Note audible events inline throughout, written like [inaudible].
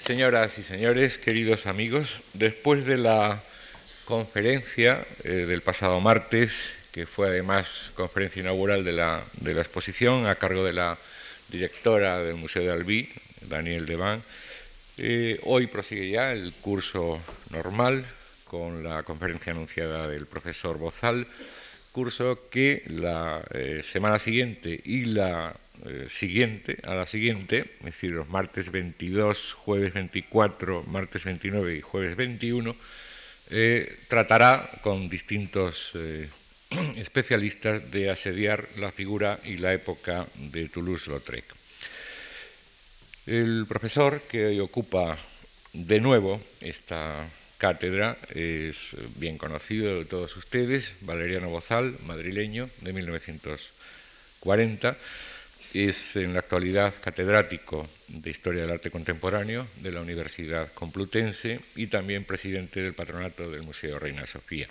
Señoras y señores, queridos amigos, después de la conferencia eh, del pasado martes, que fue además conferencia inaugural de la, exposición a cargo de la directora del Museo de Albí, Daniel Deván, eh, hoy prosigue ya el curso normal con la conferencia anunciada del profesor Bozal, curso que la eh, semana siguiente y la eh, siguiente, a la siguiente, es decir, los martes 22, jueves 24, martes 29 y jueves 21, eh, tratará con distintos [clears throat] especialistas de asediar la figura y la época de Toulouse-Lautrec. El profesor que hoy ocupa de nuevo esta cátedra es bien conocido de todos ustedes, Valeriano Bozal, madrileño, de 1940. Es en la actualidad catedrático de Historia del Arte Contemporáneo de la Universidad Complutense y también presidente del patronato del Museo Reina Sofía.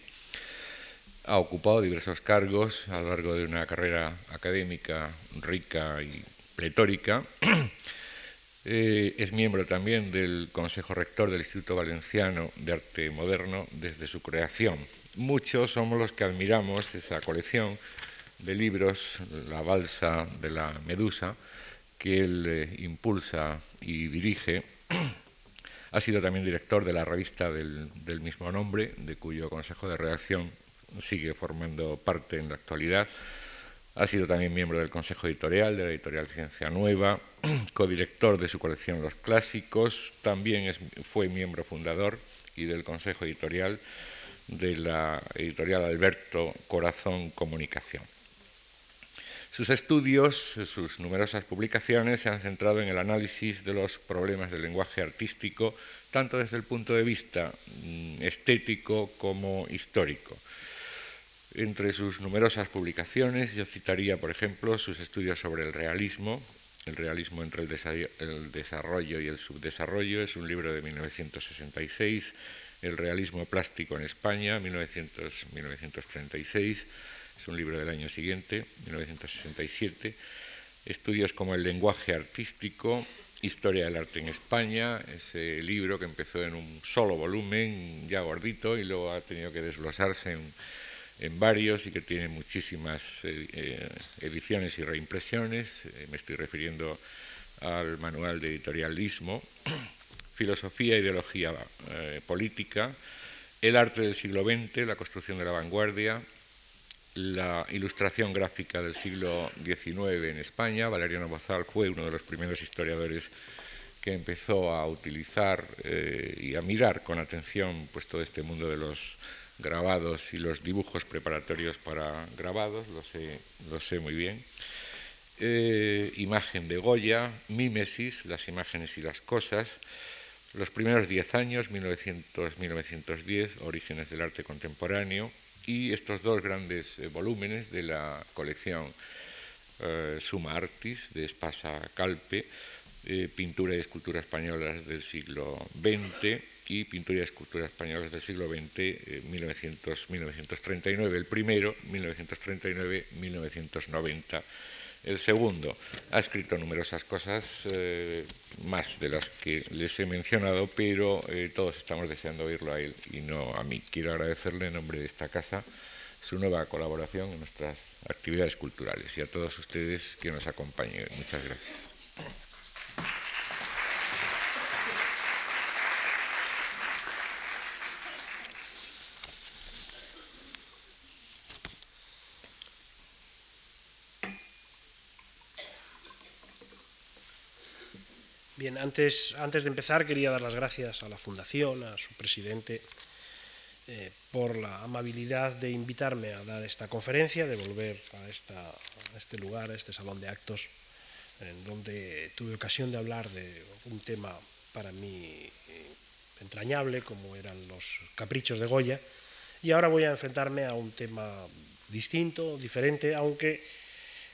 Ha ocupado diversos cargos a lo largo de una carrera académica rica y pletórica [clears throat] eh, es miembro también del Consejo Rector del Instituto Valenciano de Arte Moderno desde su creación. Muchos somos los que admiramos esa colección de libros, La Balsa de la Medusa, que él eh, impulsa y dirige. [clears throat] ha sido también director de la revista del, del mismo nombre, de cuyo consejo de redacción sigue formando parte en la actualidad. Ha sido también miembro del Consejo Editorial de la editorial Ciencia Nueva, [clears throat] codirector de su colección Los Clásicos, también fue miembro fundador y del Consejo Editorial de la editorial Alberto Corazón Comunicación. Sus estudios, sus numerosas publicaciones se han centrado en el análisis de los problemas del lenguaje artístico, tanto desde el punto de vista mm, estético como histórico. Entre sus numerosas publicaciones yo citaría, por ejemplo, sus estudios sobre el realismo, el realismo entre el desarrollo y el subdesarrollo, es un libro de 1966, El realismo plástico en España, 1936, es un libro del año siguiente, 1967, estudios como El lenguaje artístico, Historia del arte en España, ese libro que empezó en un solo volumen, ya gordito, y luego ha tenido que desglosarse en varios y que tiene muchísimas eh, eh, ediciones y reimpresiones. Eh, me estoy refiriendo al manual de editorialismo, [clears throat] filosofía ideología política, el arte del siglo XX, la construcción de la vanguardia, la ilustración gráfica del siglo XIX en España. Valeriano Bozal fue uno de los primeros historiadores que empezó a utilizar y a mirar con atención pues, todo este mundo de los grabados y los dibujos preparatorios para grabados, lo sé, lo sé muy bien. Eh, imagen de Goya, Mímesis, las imágenes y las cosas, los primeros diez años, 1900-1910, Orígenes del arte contemporáneo, y estos dos grandes eh, volúmenes de la colección eh, Suma Artis de Espasa Calpe, pintura y escultura españolas del siglo XX, y pintura y escultura españolas del siglo XX, 1900-1939 el primero, 1939-1990 el segundo. Ha escrito numerosas cosas, eh, más de las que les he mencionado, pero eh, todos estamos deseando oírlo a él y no a mí. Quiero agradecerle en nombre de esta casa su nueva colaboración en nuestras actividades culturales y a todos ustedes que nos acompañen. Muchas gracias. Bien, antes, antes de empezar quería dar las gracias a la Fundación, a su presidente, eh, por la amabilidad de invitarme a dar esta conferencia, de volver a, esta, a este lugar, a este salón de actos, en donde tuve ocasión de hablar de un tema para mí eh, entrañable, como eran los caprichos de Goya, y ahora voy a enfrentarme a un tema distinto, diferente, aunque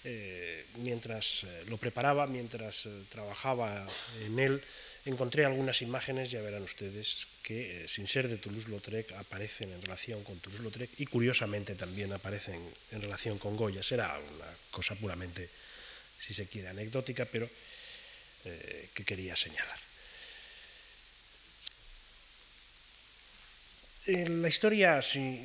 eh, mientras eh, lo preparaba, mientras eh, trabajaba en él, encontré algunas imágenes, ya verán ustedes, que sin ser de Toulouse-Lautrec aparecen en relación con Toulouse-Lautrec y curiosamente también aparecen en relación con Goya. Será una cosa puramente, si se quiere, anecdótica, pero que quería señalar. La historia, si,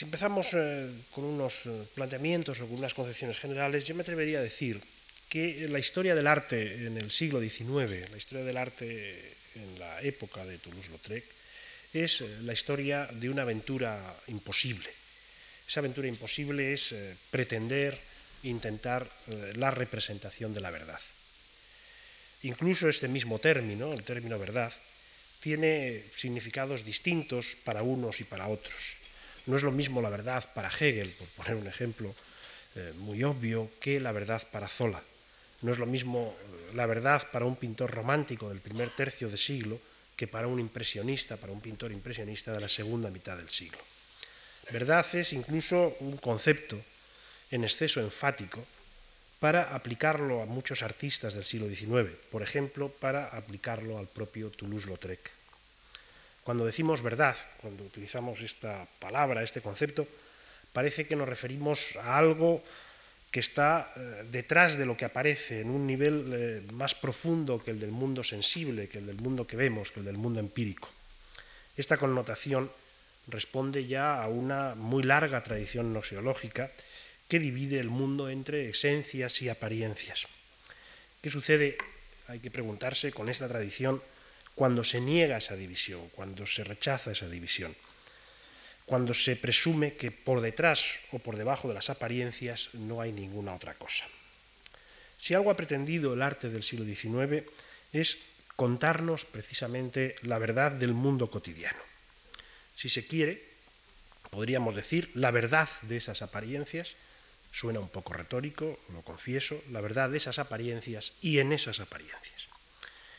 empezamos eh, con unos eh, planteamientos o con unas concepciones generales, yo me atrevería a decir que la historia del arte en el siglo XIX, la historia del arte en la época de Toulouse-Lautrec, es eh, la historia de una aventura imposible. Esa aventura imposible es pretender, intentar la representación de la verdad. Incluso este mismo término, el término verdad, tiene significados distintos para unos y para otros. No es lo mismo la verdad para Hegel, por poner un ejemplo eh, muy obvio, que la verdad para Zola. No es lo mismo eh, la verdad para un pintor romántico del primer tercio de siglo que para un impresionista, para un pintor impresionista de la segunda mitad del siglo. Verdad es incluso un concepto en exceso enfático para aplicarlo a muchos artistas del siglo XIX, por ejemplo, para aplicarlo al propio Toulouse-Lautrec. Cuando decimos verdad, cuando utilizamos esta palabra, este concepto, parece que nos referimos a algo que está eh, detrás de lo que aparece en un nivel eh, más profundo que el del mundo sensible, que el del mundo que vemos, que el del mundo empírico. Esta connotación responde ya a una muy larga tradición noxiológica que divide el mundo entre esencias y apariencias. ¿Qué sucede, hay que preguntarse, con esta tradición cuando se niega esa división, cuando se rechaza esa división? Cuando se presume que por detrás o por debajo de las apariencias no hay ninguna otra cosa. Si algo ha pretendido el arte del siglo XIX es contarnos precisamente la verdad del mundo cotidiano. Si se quiere, podríamos decir la verdad de esas apariencias Suena un poco retórico, lo confieso, la verdad de esas apariencias y en esas apariencias.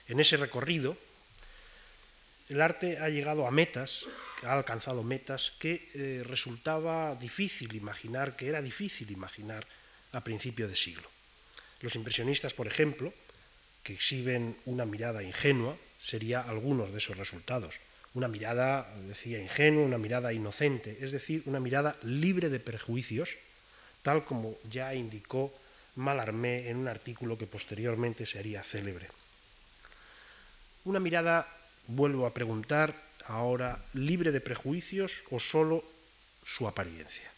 En ese recorrido, el arte ha llegado a metas, ha alcanzado metas que eh, resultaba difícil imaginar, que era difícil imaginar a principio de siglo. Los impresionistas, por ejemplo, que exhiben una mirada ingenua, sería algunos de esos resultados. Una mirada, decía, ingenua, una mirada inocente, es decir, una mirada libre de prejuicios, tal como ya indicó Mallarmé en un artículo que posteriormente sería célebre. Una mirada, vuelvo a preguntar, ahora libre de prejuicios o solo su apariencia.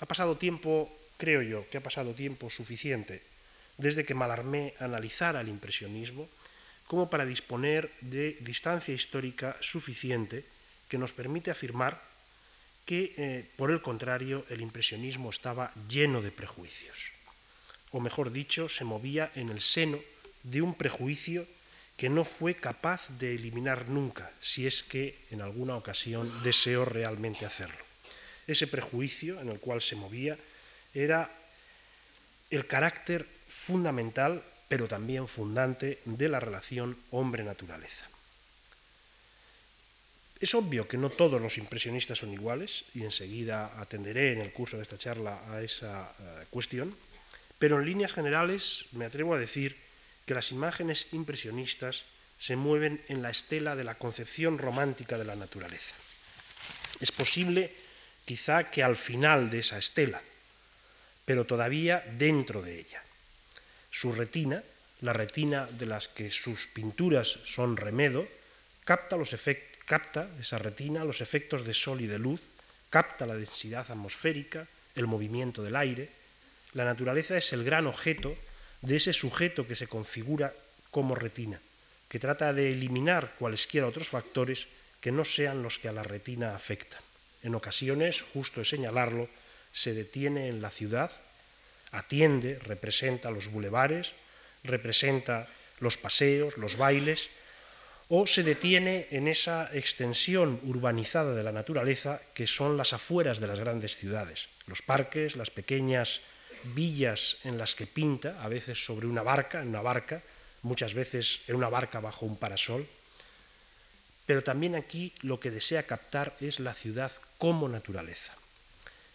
Ha pasado tiempo, creo yo, que ha pasado tiempo suficiente desde que Mallarmé analizara el impresionismo como para disponer de distancia histórica suficiente que nos permite afirmar que, eh, por el contrario, el impresionismo estaba lleno de prejuicios, o mejor dicho, se movía en el seno de un prejuicio que no fue capaz de eliminar nunca, si es que en alguna ocasión deseó realmente hacerlo. Ese prejuicio en el cual se movía era el carácter fundamental, pero también fundante, de la relación hombre-naturaleza. Es obvio que no todos los impresionistas son iguales, y enseguida atenderé en el curso de esta charla a esa eh, cuestión, pero en líneas generales me atrevo a decir que las imágenes impresionistas se mueven en la estela de la concepción romántica de la naturaleza. Es posible, quizá, que al final de esa estela, pero todavía dentro de ella. Su retina, la retina de las que sus pinturas son remedo, capta los efectos capta esa retina los efectos de sol y de luz, capta la densidad atmosférica, el movimiento del aire. La naturaleza es el gran objeto de ese sujeto que se configura como retina, que trata de eliminar cualesquiera otros factores que no sean los que a la retina afectan. En ocasiones, justo es señalarlo, se detiene en la ciudad, atiende, representa los bulevares, representa los paseos, los bailes, o se detiene en esa extensión urbanizada de la naturaleza que son las afueras de las grandes ciudades, los parques, las pequeñas villas en las que pinta, a veces sobre una barca, en una barca, muchas veces en una barca bajo un parasol, pero también aquí lo que desea captar es la ciudad como naturaleza.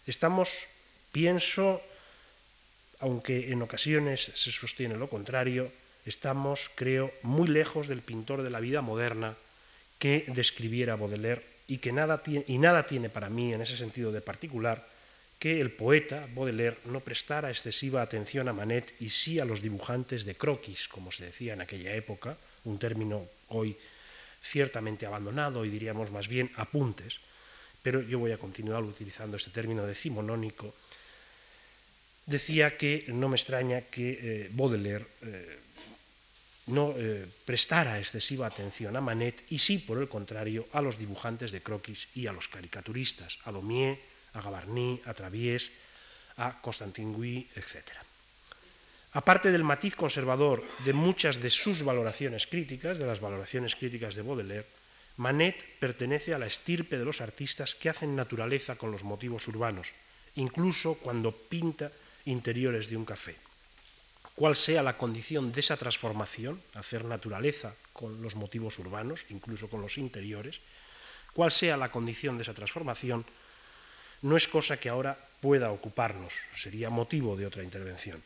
Estamos, pienso, aunque en ocasiones se sostiene lo contrario, estamos, creo, muy lejos del pintor de la vida moderna que describiera Baudelaire y que nada tiene, y nada tiene para mí en ese sentido de particular que el poeta Baudelaire no prestara excesiva atención a Manet y sí a los dibujantes de croquis, como se decía en aquella época, un término hoy ciertamente abandonado y diríamos más bien apuntes, pero yo voy a continuar utilizando este término decimonónico, decía que no me extraña que eh, Baudelaire eh, no eh, prestara excesiva atención a Manet y sí, por el contrario, a los dibujantes de croquis y a los caricaturistas, a Daumier, a Gavarni, a Travies, a Constantin Gui, etc. Aparte del matiz conservador de muchas de sus valoraciones críticas, de las valoraciones críticas de Baudelaire, Manet pertenece a la estirpe de los artistas que hacen naturaleza con los motivos urbanos, incluso cuando pinta interiores de un café. Cuál sea la condición de esa transformación, hacer naturaleza con los motivos urbanos, incluso con los interiores, cuál sea la condición de esa transformación, no es cosa que ahora pueda ocuparnos, sería motivo de otra intervención.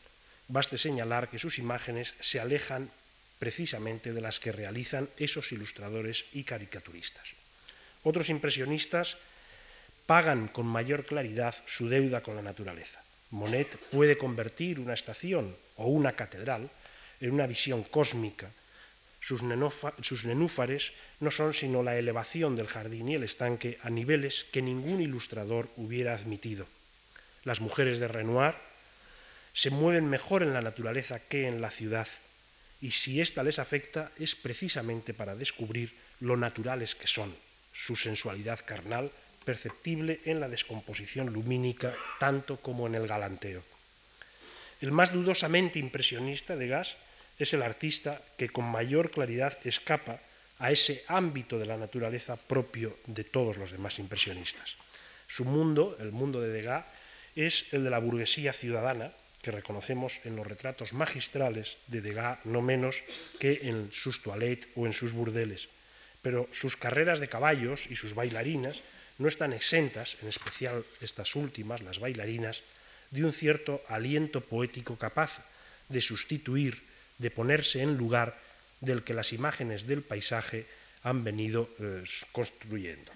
Baste señalar que sus imágenes se alejan precisamente de las que realizan esos ilustradores y caricaturistas. Otros impresionistas pagan con mayor claridad su deuda con la naturaleza. Monet puede convertir una estación o una catedral en una visión cósmica. Sus, nenúfares no son sino la elevación del jardín y el estanque a niveles que ningún ilustrador hubiera admitido. Las mujeres de Renoir se mueven mejor en la naturaleza que en la ciudad, y si ésta les afecta es precisamente para descubrir lo naturales que son, su sensualidad carnal, perceptible en la descomposición lumínica tanto como en el galanteo. El más dudosamente impresionista de Gas es el artista que con mayor claridad escapa a ese ámbito de la naturaleza propio de todos los demás impresionistas. Su mundo, el mundo de Degas, es el de la burguesía ciudadana, que reconocemos en los retratos magistrales de Degas no menos que en sus toilettes o en sus burdeles. Pero sus carreras de caballos y sus bailarinas no están exentas, en especial estas últimas, las bailarinas, de un cierto aliento poético capaz de sustituir, de ponerse en lugar del que las imágenes del paisaje han venido eh, construyendo.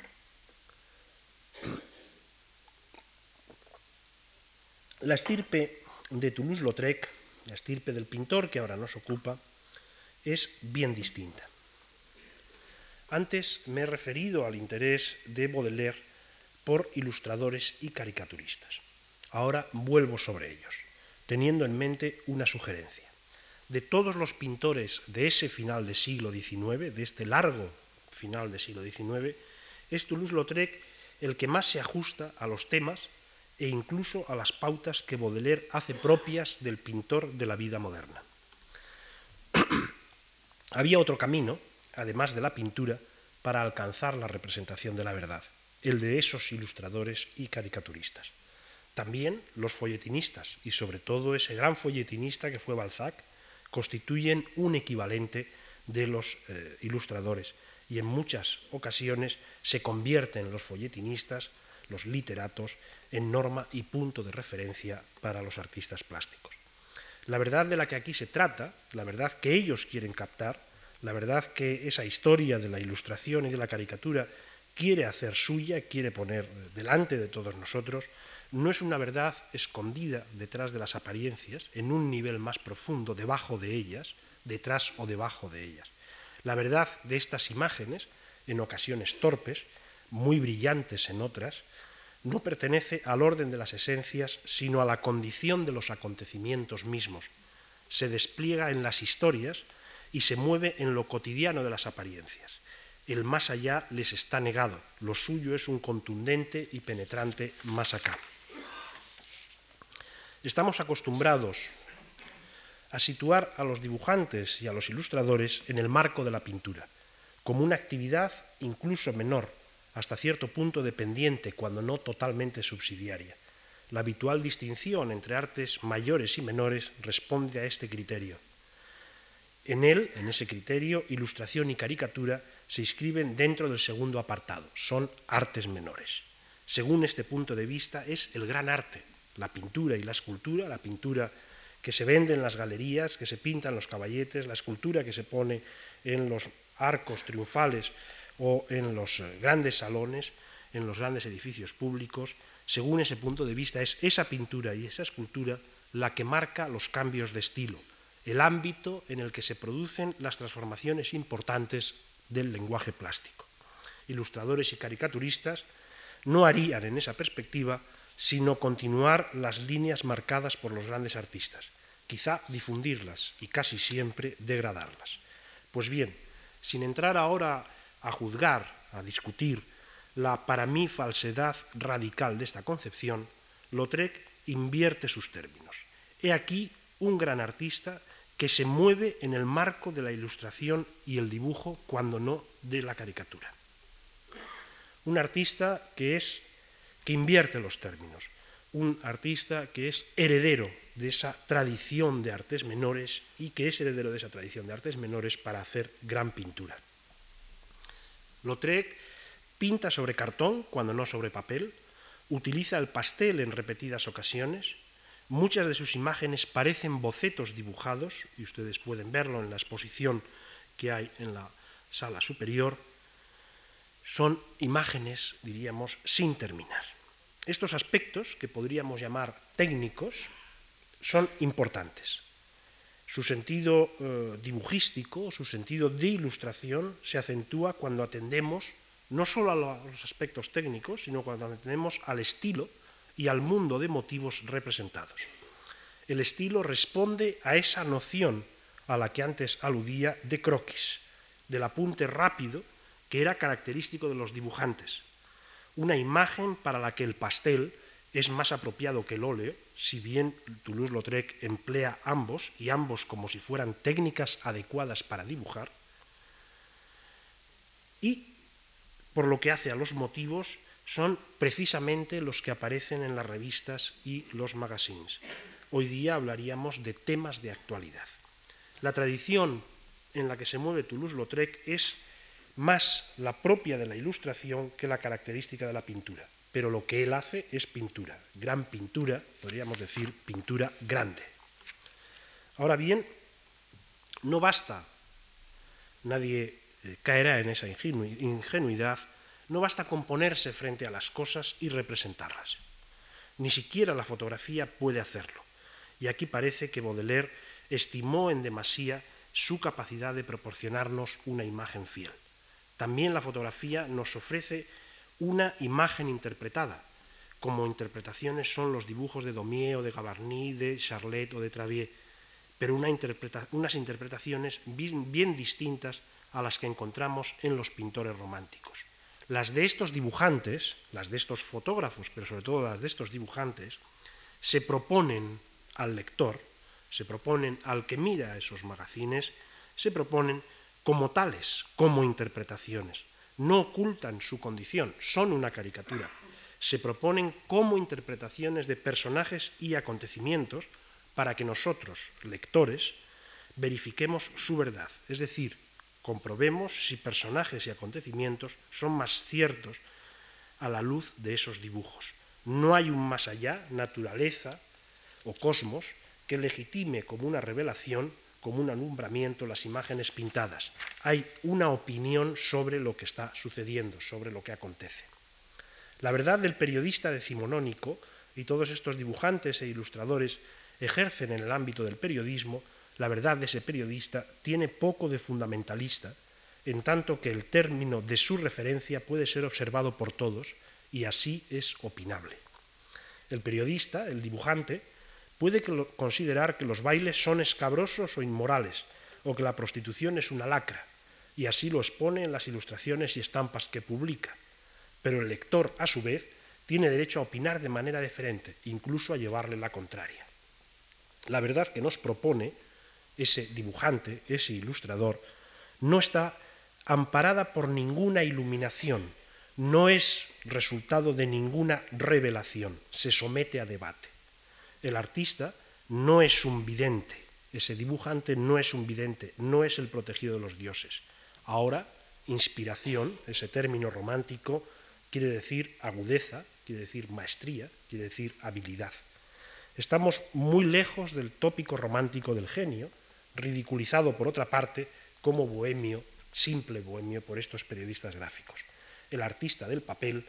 La estirpe de Toulouse-Lautrec, la estirpe del pintor que ahora nos ocupa, es bien distinta. Antes me he referido al interés de Baudelaire por ilustradores y caricaturistas. Ahora vuelvo sobre ellos, teniendo en mente una sugerencia. De todos los pintores de ese final del siglo XIX, de este largo final del siglo XIX, es Toulouse-Lautrec el que más se ajusta a los temas e incluso a las pautas que Baudelaire hace propias del pintor de la vida moderna. [clears throat] Había otro camino, además de la pintura, para alcanzar la representación de la verdad, el de esos ilustradores y caricaturistas. También los folletinistas, y sobre todo ese gran folletinista que fue Balzac, constituyen un equivalente de los eh, ilustradores y en muchas ocasiones se convierten los folletinistas, los literatos, en norma y punto de referencia para los artistas plásticos. La verdad de la que aquí se trata, la verdad que ellos quieren captar, la verdad que esa historia de la ilustración y de la caricatura quiere hacer suya, quiere poner delante de todos nosotros, no es una verdad escondida detrás de las apariencias, en un nivel más profundo, debajo de ellas, detrás o debajo de ellas. La verdad de estas imágenes, en ocasiones torpes, muy brillantes en otras, no pertenece al orden de las esencias, sino a la condición de los acontecimientos mismos. Se despliega en las historias y se mueve en lo cotidiano de las apariencias. El más allá les está negado, lo suyo es un contundente y penetrante más acá. Estamos acostumbrados a situar a los dibujantes y a los ilustradores en el marco de la pintura, como una actividad incluso menor, hasta cierto punto dependiente, cuando no totalmente subsidiaria. La habitual distinción entre artes mayores y menores responde a este criterio. En él, en ese criterio, ilustración y caricatura se inscriben dentro del segundo apartado, son artes menores. Según este punto de vista, es el gran arte, la pintura y la escultura, la pintura que se vende en las galerías, que se pinta en los caballetes, la escultura que se pone en los arcos triunfales o en los eh, grandes salones, en los grandes edificios públicos, según ese punto de vista, es esa pintura y esa escultura la que marca los cambios de estilo, el ámbito en el que se producen las transformaciones importantes del lenguaje plástico. Ilustradores y caricaturistas no harían en esa perspectiva sino continuar las líneas marcadas por los grandes artistas, quizá difundirlas y casi siempre degradarlas. Pues bien, sin entrar ahora a juzgar, a discutir la para mí falsedad radical de esta concepción, Lautrec invierte sus términos. He aquí un gran artista que se mueve en el marco de la ilustración y el dibujo, cuando no de la caricatura. Un artista que es que invierte los términos, un artista que es heredero de esa tradición de artes menores y que es heredero de esa tradición de artes menores para hacer gran pintura. Lautrec pinta sobre cartón cuando no sobre papel, utiliza el pastel en repetidas ocasiones, muchas de sus imágenes parecen bocetos dibujados, y ustedes pueden verlo en la exposición que hay en la sala superior, son imágenes, diríamos, sin terminar. Estos aspectos, que podríamos llamar técnicos, son importantes. Su sentido eh, dibujístico, su sentido de ilustración se acentúa cuando atendemos no solo a los aspectos técnicos, sino cuando atendemos al estilo y al mundo de motivos representados. El estilo responde a esa noción a la que antes aludía de croquis, del apunte rápido que era característico de los dibujantes, una imagen para la que el pastel es más apropiado que el óleo, si bien Toulouse-Lautrec emplea ambos, y ambos como si fueran técnicas adecuadas para dibujar, y por lo que hace a los motivos, son precisamente los que aparecen en las revistas y los magazines. Hoy día hablaríamos de temas de actualidad. La tradición en la que se mueve Toulouse-Lautrec es más la propia de la ilustración que la característica de la pintura. Pero lo que él hace es pintura, gran pintura, podríamos decir pintura grande. Ahora bien, no basta, nadie eh, caerá en esa ingenuidad, no basta con ponerse frente a las cosas y representarlas. Ni siquiera la fotografía puede hacerlo. Y aquí parece que Baudelaire estimó en demasía su capacidad de proporcionarnos una imagen fiel. También la fotografía nos ofrece una imagen interpretada, como interpretaciones son los dibujos de Daumier o de Gavarni, de Charlet o de Travier, pero unas interpretaciones bien distintas a las que encontramos en los pintores románticos. Las de estos dibujantes, las de estos fotógrafos, pero sobre todo las de estos dibujantes, se proponen al lector, se proponen al que mira esos magazines, se proponen como tales, como interpretaciones. No ocultan su condición, son una caricatura. Se proponen como interpretaciones de personajes y acontecimientos para que nosotros, lectores, verifiquemos su verdad, es decir, comprobemos si personajes y acontecimientos son más ciertos a la luz de esos dibujos. No hay un más allá, naturaleza o cosmos, que legitime como una revelación como un alumbramiento las imágenes pintadas. Hay una opinión sobre lo que está sucediendo, sobre lo que acontece. La verdad del periodista decimonónico, y todos estos dibujantes e ilustradores ejercen en el ámbito del periodismo, la verdad de ese periodista tiene poco de fundamentalista, en tanto que el término de su referencia puede ser observado por todos y así es opinable. El periodista, el dibujante, puede considerar que los bailes son escabrosos o inmorales, o que la prostitución es una lacra, y así lo expone en las ilustraciones y estampas que publica. Pero el lector, a su vez, tiene derecho a opinar de manera diferente, incluso a llevarle la contraria. La verdad que nos propone ese dibujante, ese ilustrador, no está amparada por ninguna iluminación, no es resultado de ninguna revelación, se somete a debate el artista no es un vidente, ese dibujante no es un vidente, no es el protegido de los dioses. Ahora, inspiración, ese término romántico, quiere decir agudeza, quiere decir maestría, quiere decir habilidad. Estamos muy lejos del tópico romántico del genio, ridiculizado por otra parte como bohemio, simple bohemio por estos periodistas gráficos. El artista del papel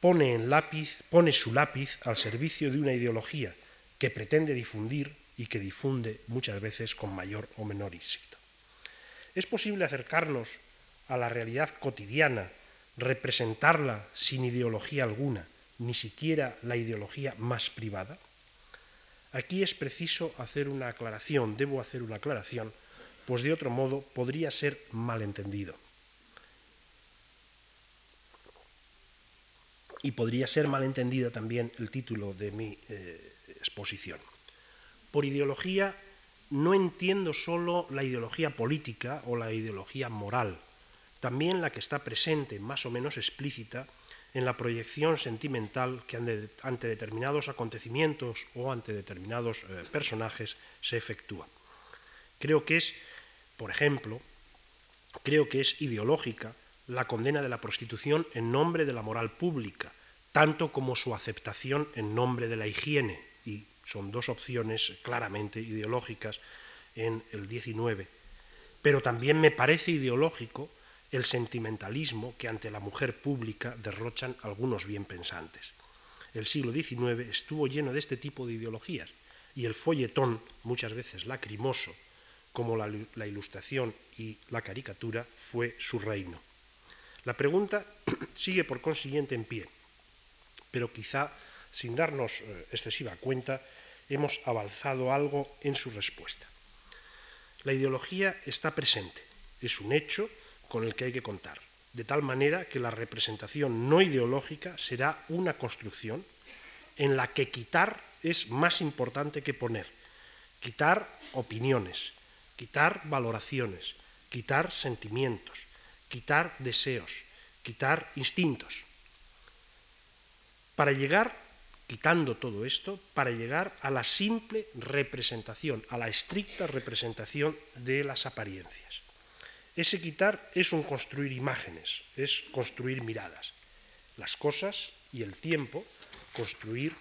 pone, en lápiz, pone su lápiz al servicio de una ideología, que pretende difundir y que difunde muchas veces con mayor o menor éxito. Es posible acercarnos a la realidad cotidiana, representarla sin ideología alguna, ni siquiera la ideología más privada? Aquí es preciso hacer una aclaración, debo hacer una aclaración, pues de otro modo podría ser malentendido. Y podría ser malentendido también el título de mi eh, exposición. Por ideología no entiendo solo la ideología política o la ideología moral, también la que está presente, más o menos explícita, en la proyección sentimental que ante determinados acontecimientos o ante determinados eh, personajes se efectúa. Creo que es, por ejemplo, creo que es ideológica la condena de la prostitución en nombre de la moral pública, tanto como su aceptación en nombre de la higiene, y son dos opciones claramente ideológicas en el 19. Pero también me parece ideológico el sentimentalismo que ante la mujer pública derrochan algunos bien pensantes. El siglo XIX estuvo lleno de este tipo de ideologías y el folletón, muchas veces lacrimoso, como la, la ilustración y la caricatura, fue su reino. La pregunta [clears throat] sigue por consiguiente en pie, pero quizá sin darnos eh, excesiva cuenta hemos avanzado algo en su respuesta. La ideología está presente, es un hecho con el que hay que contar, de tal manera que la representación no ideológica será una construcción en la que quitar es más importante que poner. Quitar opiniones, quitar valoraciones, quitar sentimientos, quitar deseos, quitar instintos. Para llegar, quitando todo esto, para llegar a la simple representación, a la estricta representación de las apariencias. Ese quitar es un construir imágenes, es construir miradas. Las cosas y el tiempo, construir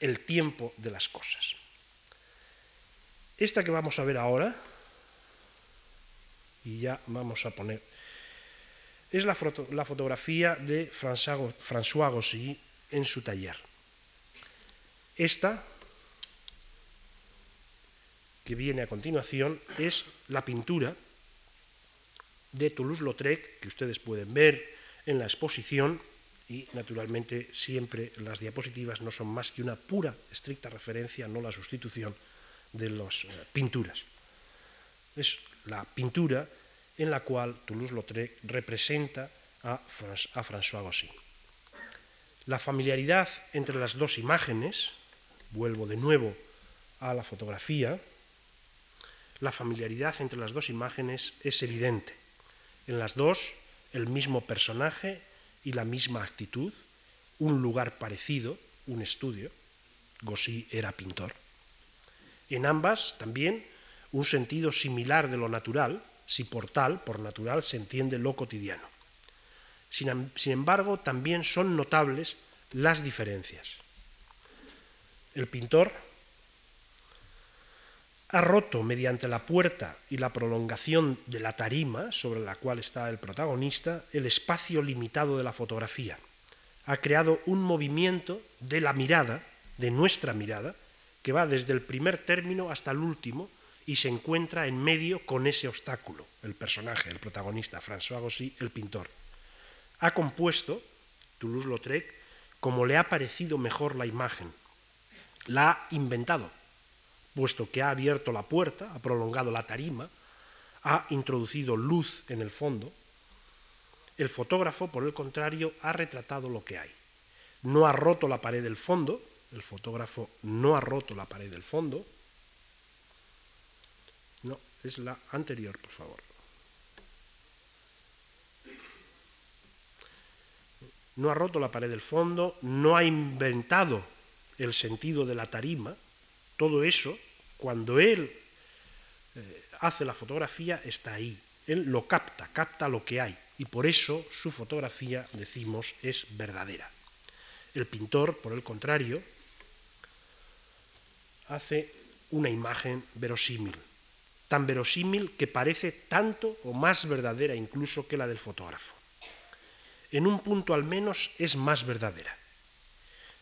el tiempo de las cosas. Esta que vamos a ver ahora, y ya vamos a poner, es la, fotografía de François Gossy en su taller. Esta, que viene a continuación, es la pintura de Toulouse-Lautrec, que ustedes pueden ver en la exposición, y naturalmente siempre las diapositivas no son más que una pura, estricta referencia, no la sustitución de las eh, pinturas. Es la pintura en la cual Toulouse-Lautrec representa a, François Gossy. La familiaridad entre las dos imágenes, vuelvo de nuevo a la fotografía, la familiaridad entre las dos imágenes es evidente. En las dos, el mismo personaje y la misma actitud, un lugar parecido, un estudio. Gossy era pintor. En ambas también un sentido similar de lo natural, si por tal, por natural, se entiende lo cotidiano. Sin, embargo, también son notables las diferencias. El pintor ha roto mediante la puerta y la prolongación de la tarima sobre la cual está el protagonista el espacio limitado de la fotografía. Ha creado un movimiento de la mirada, de nuestra mirada, que va desde el primer término hasta el último y se encuentra en medio con ese obstáculo, el personaje, el protagonista, François Gossy, el pintor. Ha compuesto, Toulouse-Lautrec, como le ha parecido mejor la imagen. La ha inventado, puesto que ha abierto la puerta, ha prolongado la tarima, ha introducido luz en el fondo, el fotógrafo, por el contrario, ha retratado lo que hay. No ha roto la pared del fondo, el fotógrafo no ha roto la pared del fondo. No, es la anterior, por favor. No ha roto la pared del fondo, no ha inventado el sentido de la tarima, todo eso cuando él eh, hace la fotografía, está ahí. Él lo capta, capta lo que hay. Y por eso su fotografía, decimos, es verdadera. El pintor, por el contrario, hace una imagen verosímil, tan verosímil que parece tanto o más verdadera incluso que la del fotógrafo. En un punto al menos es más verdadera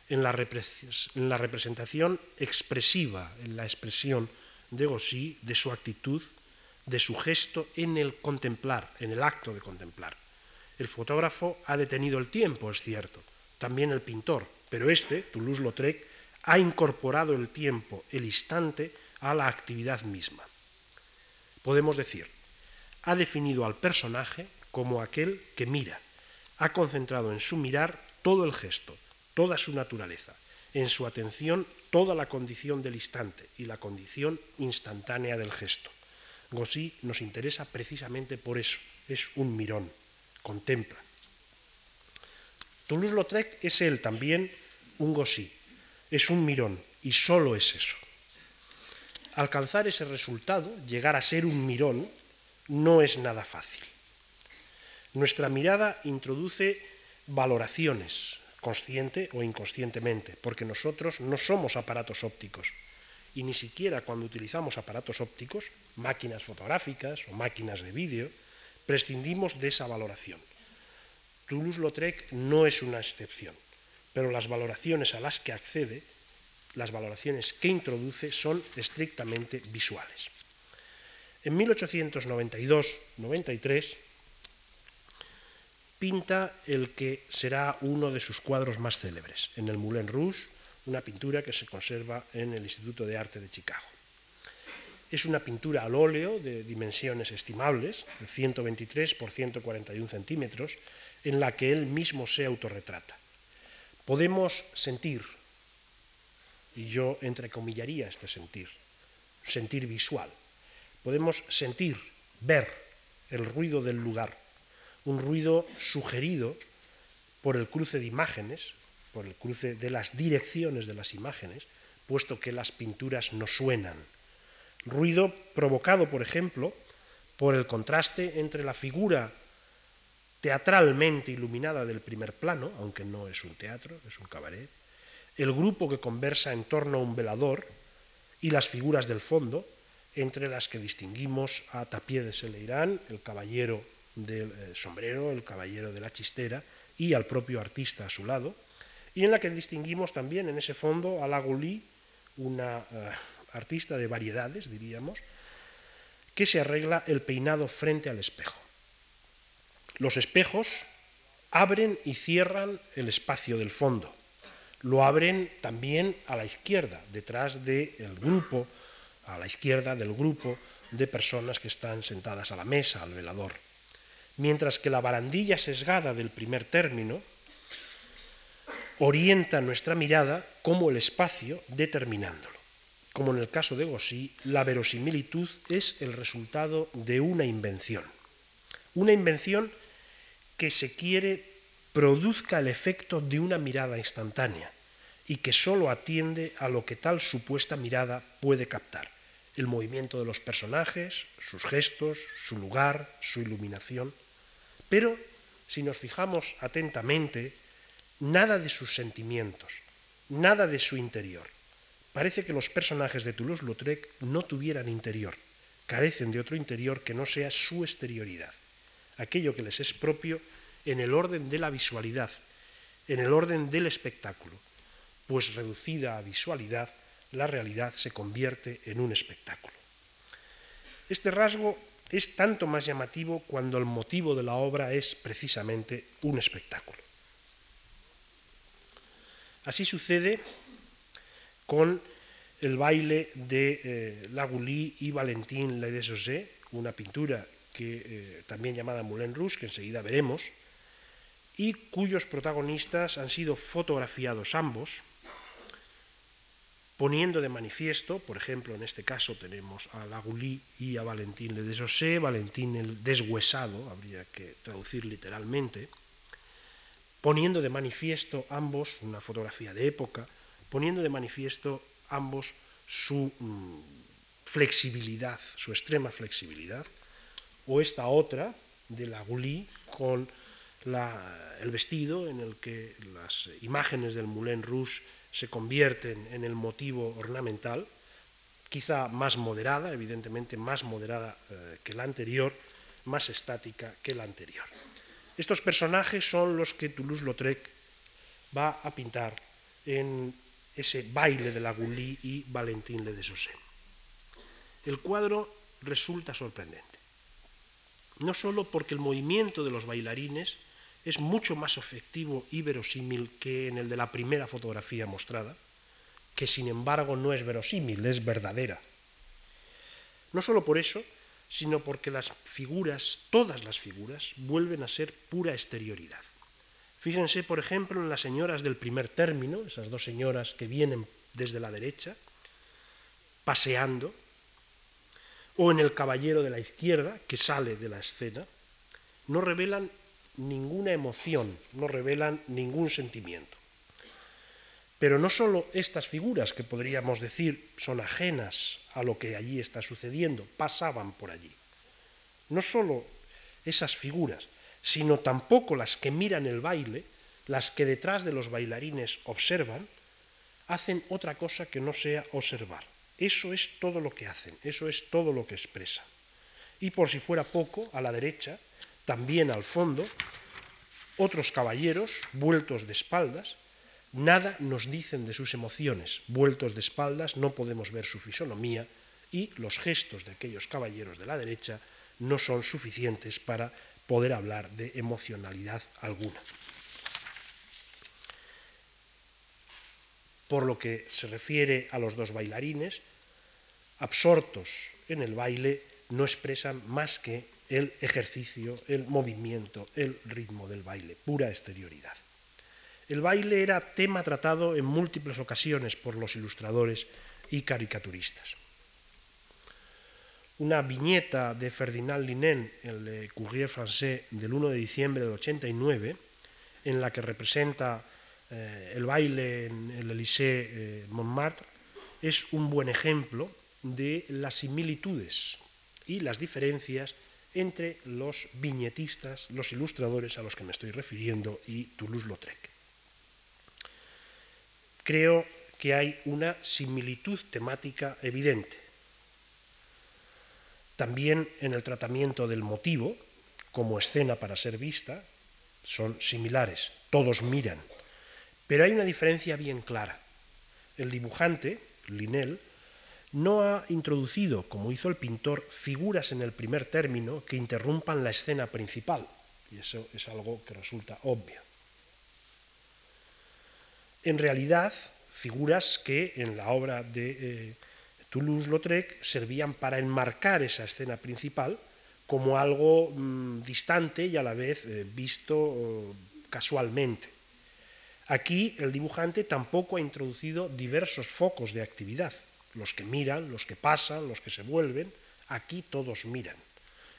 en la, representación expresiva, en la expresión de Gossy, de su actitud, de su gesto en el contemplar, en el acto de contemplar. El fotógrafo ha detenido el tiempo, es cierto, también el pintor, pero este, Toulouse-Lautrec, ha incorporado el tiempo, el instante, a la actividad misma. Podemos decir, ha definido al personaje como aquel que mira, ha concentrado en su mirar todo el gesto, toda su naturaleza, en su atención toda la condición del instante y la condición instantánea del gesto. Gossy nos interesa precisamente por eso, es un mirón, contempla. Toulouse-Lautrec es él también un Gossy, es un mirón y solo es eso. Alcanzar ese resultado, llegar a ser un mirón, no es nada fácil. Nuestra mirada introduce valoraciones, consciente o inconscientemente, porque nosotros no somos aparatos ópticos. Y ni siquiera cuando utilizamos aparatos ópticos, máquinas fotográficas o máquinas de vídeo, prescindimos de esa valoración. Toulouse-Lautrec no es una excepción, pero las valoraciones a las que accede, las valoraciones que introduce, son estrictamente visuales. En 1892-93 pinta el que será uno de sus cuadros más célebres, en el Moulin Rouge, una pintura que se conserva en el Instituto de Arte de Chicago. Es una pintura al óleo de dimensiones estimables, de 123 por 141 centímetros, en la que él mismo se autorretrata. Podemos sentir, y yo entrecomillaría este sentir, sentir visual, podemos sentir, ver el ruido del lugar, un ruido sugerido por el cruce de imágenes, por el cruce de las direcciones de las imágenes, puesto que las pinturas no suenan. Ruido provocado, por ejemplo, por el contraste entre la figura teatralmente iluminada del primer plano, aunque no es un teatro, es un cabaret, el grupo que conversa en torno a un velador y las figuras del fondo, entre las que distinguimos a Tapié de Seleirán, el caballero del eh, sombrero, el caballero de la chistera, y al propio artista a su lado, y en la que distinguimos también en ese fondo a Lagoli, una eh, artista de variedades, diríamos, que se arregla el peinado frente al espejo. Los espejos abren y cierran el espacio del fondo. Lo abren también a la izquierda, detrás del grupo, a la izquierda del grupo de personas que están sentadas a la mesa, al velador. Mientras que la barandilla sesgada del primer término orienta nuestra mirada como el espacio determinándolo. Como en el caso de Gossy, la verosimilitud es el resultado de una invención. Una invención que se quiere produzca el efecto de una mirada instantánea y que sólo atiende a lo que tal supuesta mirada puede captar, el movimiento de los personajes, sus gestos, su lugar, su iluminación. Pero, si nos fijamos atentamente, nada de sus sentimientos, nada de su interior. Parece que los personajes de Toulouse-Lautrec no tuvieran interior, carecen de otro interior que no sea su exterioridad aquello que les es propio en el orden de la visualidad, en el orden del espectáculo, pues reducida a visualidad, la realidad se convierte en un espectáculo. Este rasgo es tanto más llamativo cuando el motivo de la obra es precisamente un espectáculo. Así sucede con el baile de eh, Lagouly y Valentin Le una pintura que, eh, también llamada Moulin Rouge, que enseguida veremos, y cuyos protagonistas han sido fotografiados ambos, poniendo de manifiesto, por ejemplo, en este caso tenemos a Lagouly y a Valentín Le Valentín el deshuesado, habría que traducir literalmente, poniendo de manifiesto ambos, una fotografía de época, poniendo de manifiesto ambos su mm, flexibilidad, su extrema flexibilidad, o esta otra de la Gully con el vestido en el que las imágenes del Moulin Rouge se convierten en el motivo ornamental, quizá más moderada, evidentemente más moderada eh, que la anterior, más estática que la anterior. Estos personajes son los que Toulouse-Lautrec va a pintar en ese baile de la Gully y Valentin Le Dessosset. El cuadro resulta sorprendente. No solo porque el movimiento de los bailarines es mucho más efectivo y verosímil que en el de la primera fotografía mostrada, que sin embargo no es verosímil, es verdadera. No solo por eso, sino porque las figuras, todas las figuras, vuelven a ser pura exterioridad. Fíjense, por ejemplo, en las señoras del primer término, esas dos señoras que vienen desde la derecha, paseando, o en el caballero de la izquierda, que sale de la escena, no revelan ninguna emoción, no revelan ningún sentimiento. Pero no solo estas figuras, que podríamos decir son ajenas a lo que allí está sucediendo, pasaban por allí. No solo esas figuras, sino tampoco las que miran el baile, las que detrás de los bailarines observan, hacen otra cosa que no sea observar. Eso es todo lo que hacen, eso es todo lo que expresan. Y por si fuera poco, a la derecha, también al fondo, otros caballeros, vueltos de espaldas, nada nos dicen de sus emociones, vueltos de espaldas, no podemos ver su fisonomía y los gestos de aquellos caballeros de la derecha no son suficientes para poder hablar de emocionalidad alguna. Por lo que se refiere a los dos bailarines, absortos en el baile, no expresan más que el ejercicio, el movimiento, el ritmo del baile, pura exterioridad. El baile era tema tratado en múltiples ocasiones por los ilustradores y caricaturistas. Una viñeta de Ferdinand Linen, el Courrier Français del 1 de diciembre del 89, en la que representa eh, el baile en el Élysée eh, Montmartre, es un buen ejemplo de las similitudes y las diferencias entre los viñetistas, los ilustradores a los que me estoy refiriendo y Toulouse-Lautrec. Creo que hay una similitud temática evidente. También en el tratamiento del motivo, como escena para ser vista, son similares, todos miran. Pero hay una diferencia bien clara. El dibujante, Linel, no ha introducido, como hizo el pintor, figuras en el primer término que interrumpan la escena principal. Y eso es algo que resulta obvio. En realidad, figuras que en la obra de eh, Toulouse-Lautrec servían para enmarcar esa escena principal como algo mm, distante y a la vez eh, visto casualmente. Aquí el dibujante tampoco ha introducido diversos focos de actividad los que miran, los que pasan, los que se vuelven, aquí todos miran.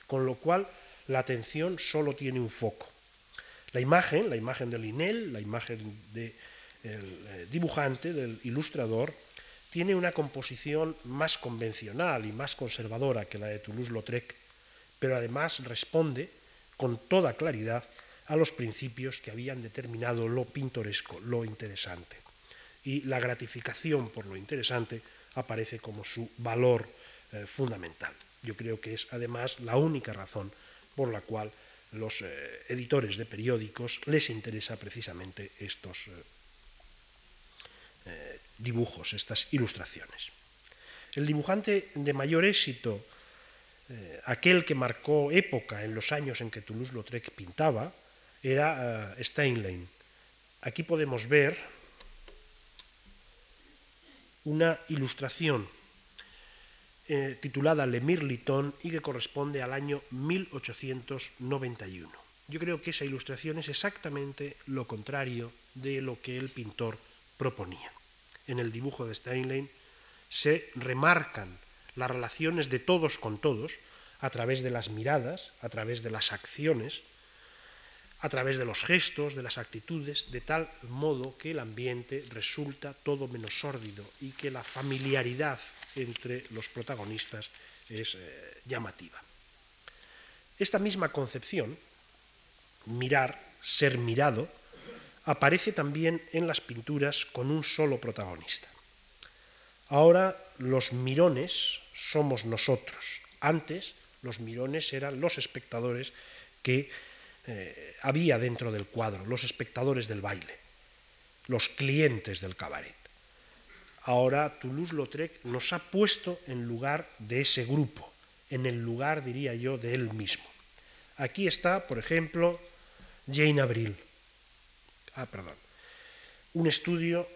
Con lo cual la atención solo tiene un foco. La imagen, la imagen del Linel, la imagen del eh, dibujante, del ilustrador, tiene una composición más convencional y más conservadora que la de Toulouse-Lautrec, pero además responde con toda claridad a los principios que habían determinado lo pintoresco, lo interesante. Y la gratificación por lo interesante aparece como su valor eh, fundamental. Yo creo que es además la única razón por la cual los eh, editores de periódicos les interesa precisamente estos eh, dibujos, estas ilustraciones. El dibujante de mayor éxito, aquel que marcó época en los años en que Toulouse-Lautrec pintaba, era Steinlein. Aquí podemos ver una ilustración eh, titulada Le Mirliton y que corresponde al año 1891. Yo creo que esa ilustración es exactamente lo contrario de lo que el pintor proponía. En el dibujo de Steinlein se remarcan las relaciones de todos con todos a través de las miradas, a través de las acciones, a través de los gestos, de las actitudes, de tal modo que el ambiente resulta todo menos sórdido y que la familiaridad entre los protagonistas es eh, llamativa. Esta misma concepción, mirar, ser mirado, aparece también en las pinturas con un solo protagonista. Ahora los mirones somos nosotros. Antes los mirones eran los espectadores que eh, había dentro del cuadro, los espectadores del baile, los clientes del cabaret. Ahora Toulouse-Lautrec nos ha puesto en lugar de ese grupo en el lugar, diría yo, de él mismo. Aquí está, por ejemplo, Jane Abril. Ah, perdón. Un estudio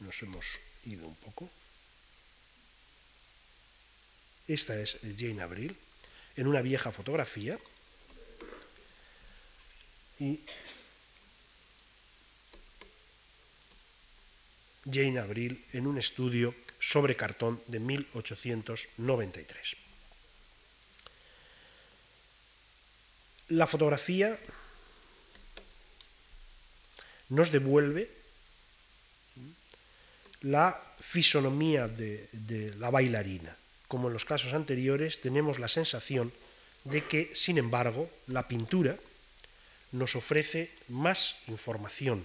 nos hemos ido un poco. Esta es Jane Abril, en una vieja fotografía. Y Jane Abril en un estudio sobre cartón de 1893. La fotografía nos devuelve la fisonomía de, la bailarina. Como en los casos anteriores, tenemos la sensación de que, sin embargo, la pintura nos ofrece más información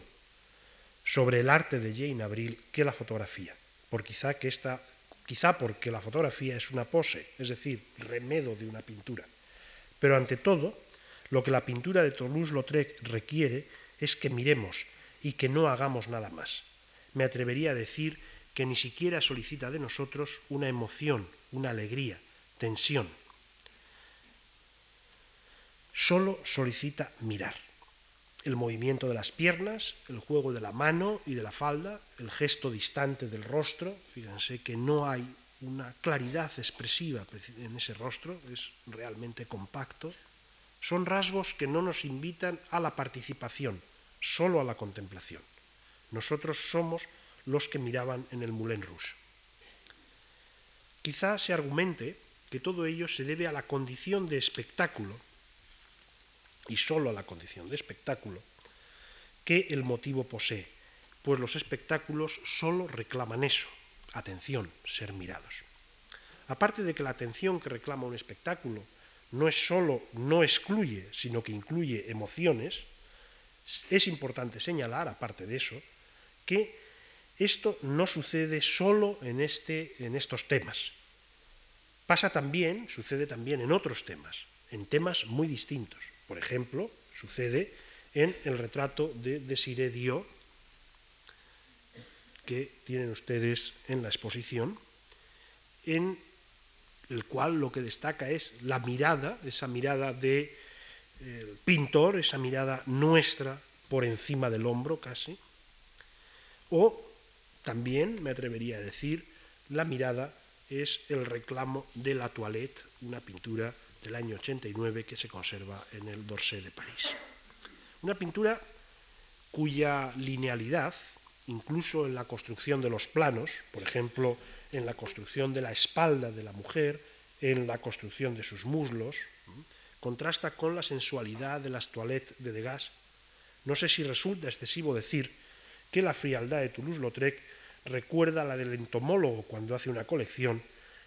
sobre el arte de Jane Abril que la fotografía, por quizá, que esta, quizá porque la fotografía es una pose, es decir, remedo de una pintura. Pero ante todo, lo que la pintura de Toulouse-Lautrec requiere es que miremos y que no hagamos nada más me atrevería a decir que ni siquiera solicita de nosotros una emoción, una alegría, tensión. Solo solicita mirar. El movimiento de las piernas, el juego de la mano y de la falda, el gesto distante del rostro, fíjense que no hay una claridad expresiva en ese rostro, es realmente compacto, son rasgos que no nos invitan a la participación, solo a la contemplación. Nosotros somos los que miraban en el Moulin Rouge. Quizá se argumente que todo ello se debe a la condición de espectáculo, y solo a la condición de espectáculo, que el motivo posee, pues los espectáculos solo reclaman eso, atención, ser mirados. Aparte de que la atención que reclama un espectáculo no es solo, no excluye, sino que incluye emociones, es importante señalar, aparte de eso, que esto no sucede solo en, este, en estos temas. Pasa también, sucede también en otros temas, en temas muy distintos. Por ejemplo, sucede en el retrato de Desiré Dio, que tienen ustedes en la exposición, en el cual lo que destaca es la mirada, esa mirada de eh, pintor, esa mirada nuestra por encima del hombro casi, o también, me atrevería a decir, la mirada es el reclamo de la toilette, una pintura del año 89 que se conserva en el Dorsé de París. Una pintura cuya linealidad, incluso en la construcción de los planos, por ejemplo, en la construcción de la espalda de la mujer, en la construcción de sus muslos, contrasta con la sensualidad de las toilettes de Degas. No sé si resulta excesivo decir que la frialdad de Toulouse-Lautrec recuerda la del entomólogo cuando hace una colección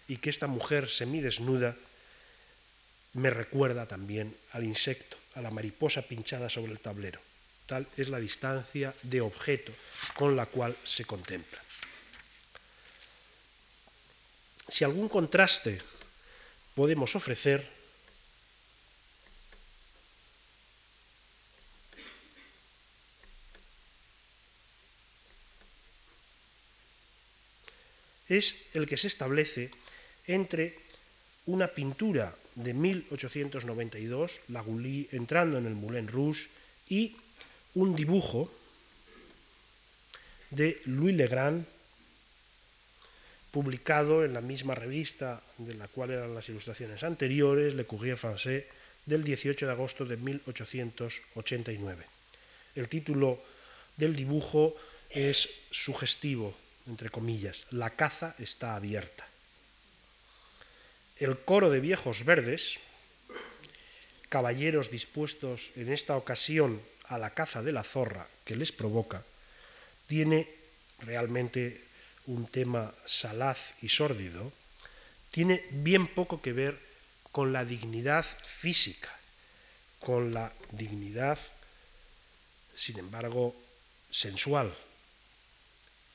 y que esta mujer semidesnuda me recuerda también al insecto, a la mariposa pinchada sobre el tablero. Tal es la distancia de objeto con la cual se contempla. Si algún contraste podemos ofrecer, es el que se establece entre una pintura de 1892, la Gouly entrando en el Moulin Rouge, y un dibujo de Louis Legrand, publicado en la misma revista de la cual eran las ilustraciones anteriores, Le Courrier Français, del 18 de agosto de 1889. El título del dibujo es sugestivo, entre comillas, la caza está abierta. El coro de viejos verdes, caballeros dispuestos en esta ocasión a la caza de la zorra que les provoca, tiene realmente un tema salaz y sórdido, tiene bien poco que ver con la dignidad física, con la dignidad, sin embargo, sensual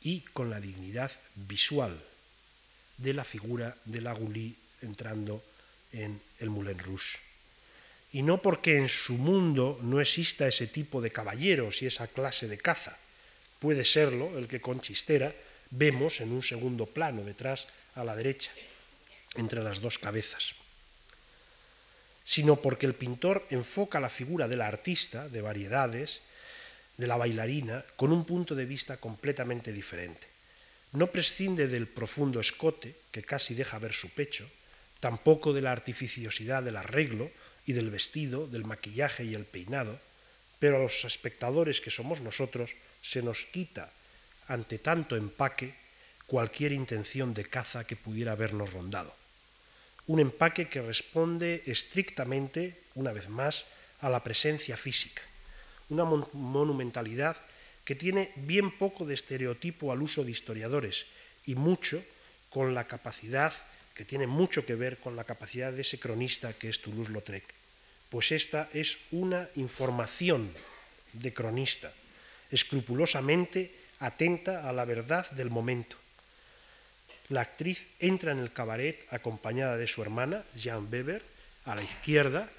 y con la dignidad visual de la figura de la Gouly entrando en el Moulin Rouge. Y no porque en su mundo no exista ese tipo de caballeros y esa clase de caza, puede serlo el que con Chistera vemos en un segundo plano detrás a la derecha, entre las dos cabezas, sino porque el pintor enfoca la figura de la artista, de variedades, de la bailarina, con un punto de vista completamente diferente. No prescinde del profundo escote, que casi deja ver su pecho, tampoco de la artificiosidad del arreglo y del vestido, del maquillaje y el peinado, pero a los espectadores que somos nosotros se nos quita ante tanto empaque cualquier intención de caza que pudiera habernos rondado. Un empaque que responde estrictamente, una vez más, a la presencia física, una monumentalidad que tiene bien poco de estereotipo al uso de historiadores y mucho con la capacidad, que tiene mucho que ver con la capacidad de ese cronista que es Toulouse-Lautrec, pues esta es una información de cronista, escrupulosamente atenta a la verdad del momento. La actriz entra en el cabaret acompañada de su hermana, Jean Weber, a la izquierda,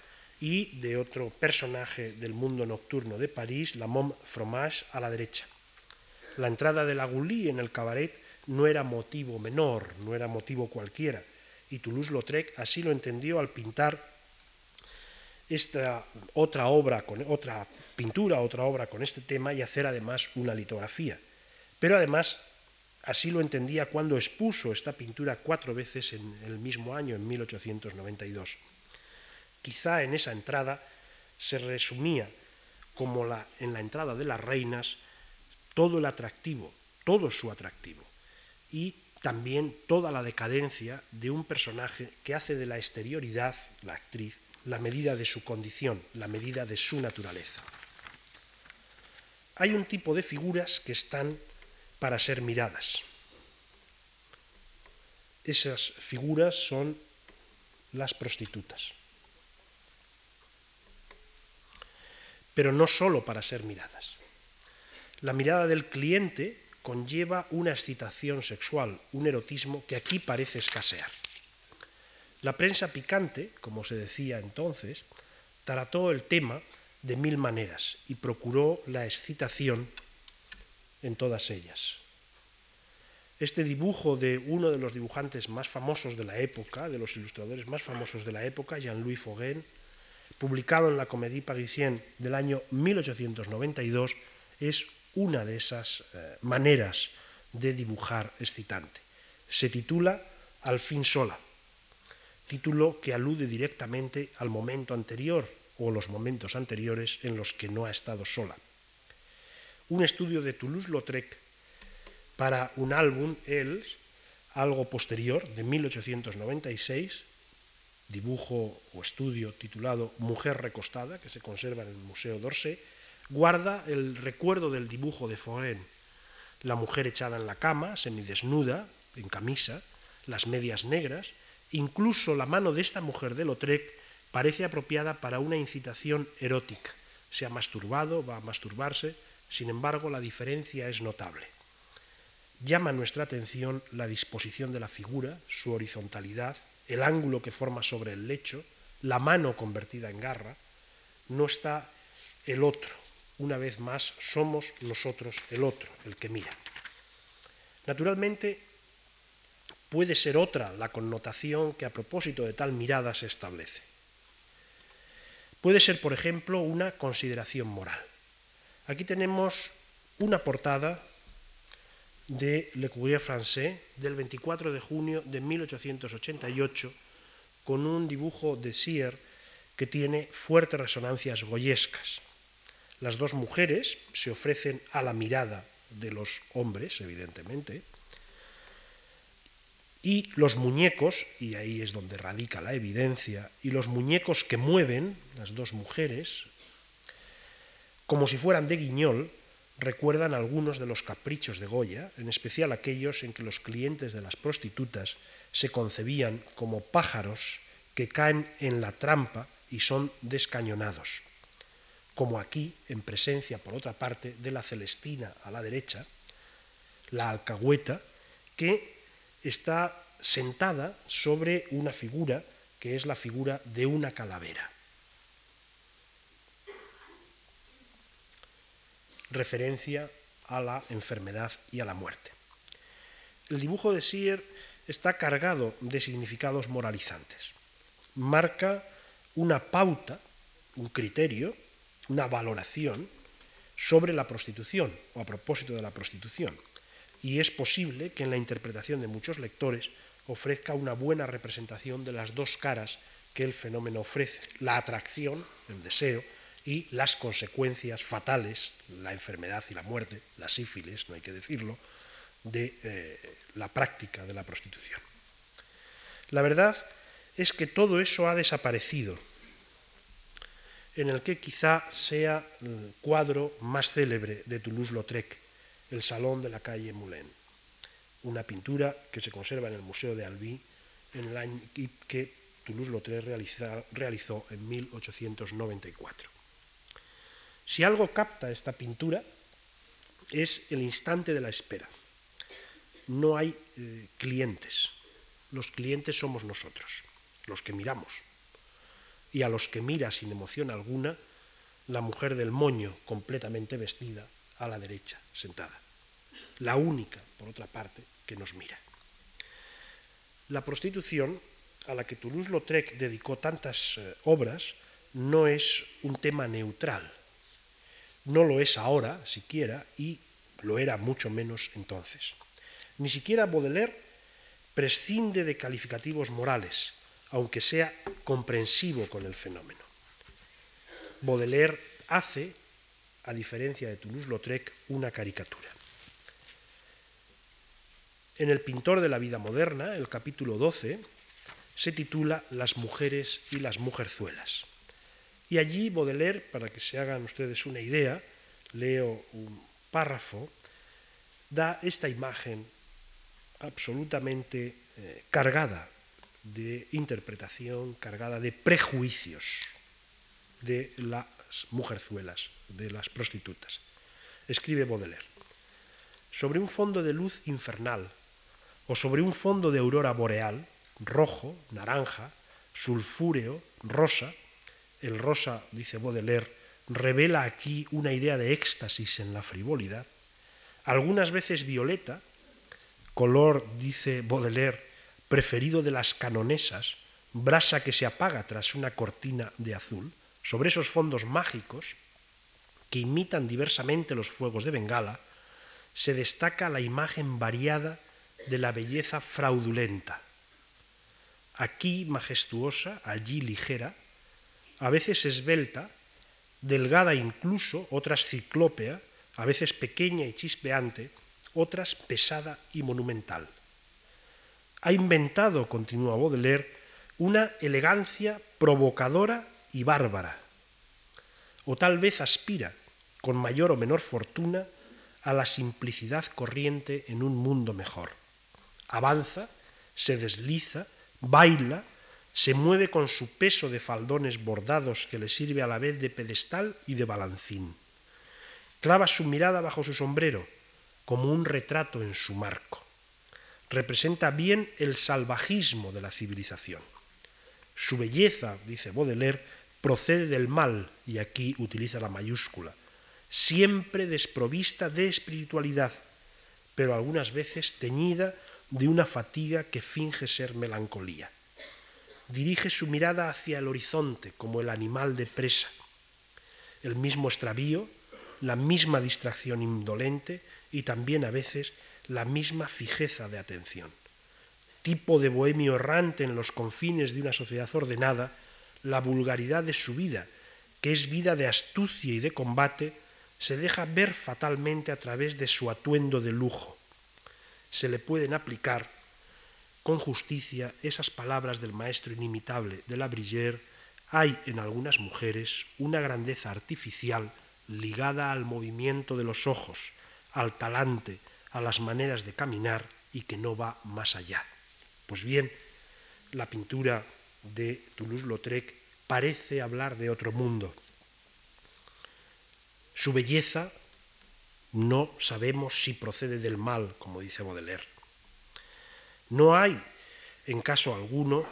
y de otro personaje del mundo nocturno de París, la Mom Fromage, a la derecha. La entrada de la Gouly en el cabaret no era motivo menor, no era motivo cualquiera, y Toulouse-Lautrec así lo entendió al pintar esta otra obra, con, otra pintura, otra obra con este tema y hacer además una litografía. Pero además así lo entendía cuando expuso esta pintura cuatro veces en el mismo año, en 1892. Quizá en esa entrada se resumía como la, en la entrada de las reinas todo el atractivo, todo su atractivo, y también toda la decadencia de un personaje que hace de la exterioridad, la actriz, la medida de su condición, la medida de su naturaleza. Hay un tipo de figuras que están para ser miradas. Esas figuras son las prostitutas. Pero no solo para ser miradas. La mirada del cliente conlleva una excitación sexual, un erotismo que aquí parece escasear. La prensa picante, como se decía entonces, trató el tema de mil maneras y procuró la excitación en todas ellas. Este dibujo de uno de los dibujantes más famosos de la época, de los ilustradores más famosos de la época, Jean-Louis Fauguin, publicado en la Comédie Parisienne del año 1892, es una de esas eh, maneras de dibujar excitante. Se titula Al fin sola título que alude directamente al momento anterior o los momentos anteriores en los que no ha estado sola. Un estudio de Toulouse-Lautrec para un álbum, Els, algo posterior, de 1896, dibujo o estudio titulado Mujer recostada, que se conserva en el Museo d'Orsay, guarda el recuerdo del dibujo de Foren, la mujer echada en la cama, semidesnuda, en camisa, las medias negras, Incluso la mano de esta mujer de Lautrec parece apropiada para una incitación erótica. Se ha masturbado, va a masturbarse, sin embargo la diferencia es notable. Llama nuestra atención la disposición de la figura, su horizontalidad, el ángulo que forma sobre el lecho, la mano convertida en garra. No está el otro. Una vez más, somos nosotros el otro, el que mira. Naturalmente, puede ser otra la connotación que a propósito de tal mirada se establece. Puede ser, por ejemplo, una consideración moral. Aquí tenemos una portada de Le Courrier Français del 24 de junio de 1888 con un dibujo de Sier que tiene fuertes resonancias goyescas. Las dos mujeres se ofrecen a la mirada de los hombres, evidentemente, y los muñecos, y ahí es donde radica la evidencia, y los muñecos que mueven, las dos mujeres, como si fueran de guiñol, recuerdan algunos de los caprichos de Goya, en especial aquellos en que los clientes de las prostitutas se concebían como pájaros que caen en la trampa y son descañonados, como aquí, en presencia, por otra parte, de la Celestina a la derecha, la alcahueta, que está sentada sobre una figura que es la figura de una calavera. Referencia a la enfermedad y a la muerte. El dibujo de Sier está cargado de significados moralizantes. Marca una pauta, un criterio, una valoración sobre la prostitución o a propósito de la prostitución. Y es posible que en la interpretación de muchos lectores ofrezca una buena representación de las dos caras que el fenómeno ofrece, la atracción, el deseo, y las consecuencias fatales, la enfermedad y la muerte, la sífilis, no hay que decirlo, de eh, la práctica de la prostitución. La verdad es que todo eso ha desaparecido, en el que quizá sea el cuadro más célebre de Toulouse-Lautrec, el Salón de la calle Moulin, una pintura que se conserva en el Museo de Albi en el año que Toulouse-Lautrec realizó en 1894. Si algo capta esta pintura es el instante de la espera. No hay eh, clientes. Los clientes somos nosotros, los que miramos. Y a los que mira sin emoción alguna, la mujer del moño completamente vestida a la derecha, sentada. La única, por otra parte, que nos mira. La prostitución, a la que Toulouse-Lautrec dedicó tantas eh, obras, no es un tema neutral no lo es ahora siquiera y lo era mucho menos entonces. Ni siquiera Baudelaire prescinde de calificativos morales, aunque sea comprensivo con el fenómeno. Baudelaire hace, a diferencia de Toulouse-Lautrec, una caricatura. En El pintor de la vida moderna, el capítulo 12, se titula Las mujeres y las mujerzuelas. Y allí Baudelaire, para que se hagan ustedes una idea, leo un párrafo, da esta imagen absolutamente eh, cargada de interpretación, cargada de prejuicios de las mujerzuelas, de las prostitutas. Escribe Baudelaire. Sobre un fondo de luz infernal o sobre un fondo de aurora boreal, rojo, naranja, sulfúreo, rosa, el rosa, dice Baudelaire, revela aquí una idea de éxtasis en la frivolidad, algunas veces violeta, color, dice Baudelaire, preferido de las canonesas, brasa que se apaga tras una cortina de azul, sobre esos fondos mágicos que imitan diversamente los fuegos de Bengala, se destaca la imagen variada de la belleza fraudulenta, aquí majestuosa, allí ligera, a veces esbelta, delgada incluso, otras ciclópea, a veces pequeña y chispeante, otras pesada y monumental. Ha inventado, continúa Baudelaire, una elegancia provocadora y bárbara, o tal vez aspira, con mayor o menor fortuna, a la simplicidad corriente en un mundo mejor. Avanza, se desliza, baila, se mueve con su peso de faldones bordados que le sirve a la vez de pedestal y de balancín. Clava su mirada bajo su sombrero, como un retrato en su marco. Representa bien el salvajismo de la civilización. Su belleza, dice Baudelaire, procede del mal, y aquí utiliza la mayúscula, siempre desprovista de espiritualidad, pero algunas veces teñida de una fatiga que finge ser melancolía dirige su mirada hacia el horizonte como el animal de presa. El mismo extravío, la misma distracción indolente y también a veces la misma fijeza de atención. Tipo de bohemio errante en los confines de una sociedad ordenada, la vulgaridad de su vida, que es vida de astucia y de combate, se deja ver fatalmente a través de su atuendo de lujo. Se le pueden aplicar con justicia esas palabras del maestro inimitable de la Brillère, hay en algunas mujeres una grandeza artificial ligada al movimiento de los ojos, al talante, a las maneras de caminar y que no va más allá. Pues bien, la pintura de Toulouse-Lautrec parece hablar de otro mundo. Su belleza no sabemos si procede del mal, como dice Baudelaire. No hay, en caso alguno,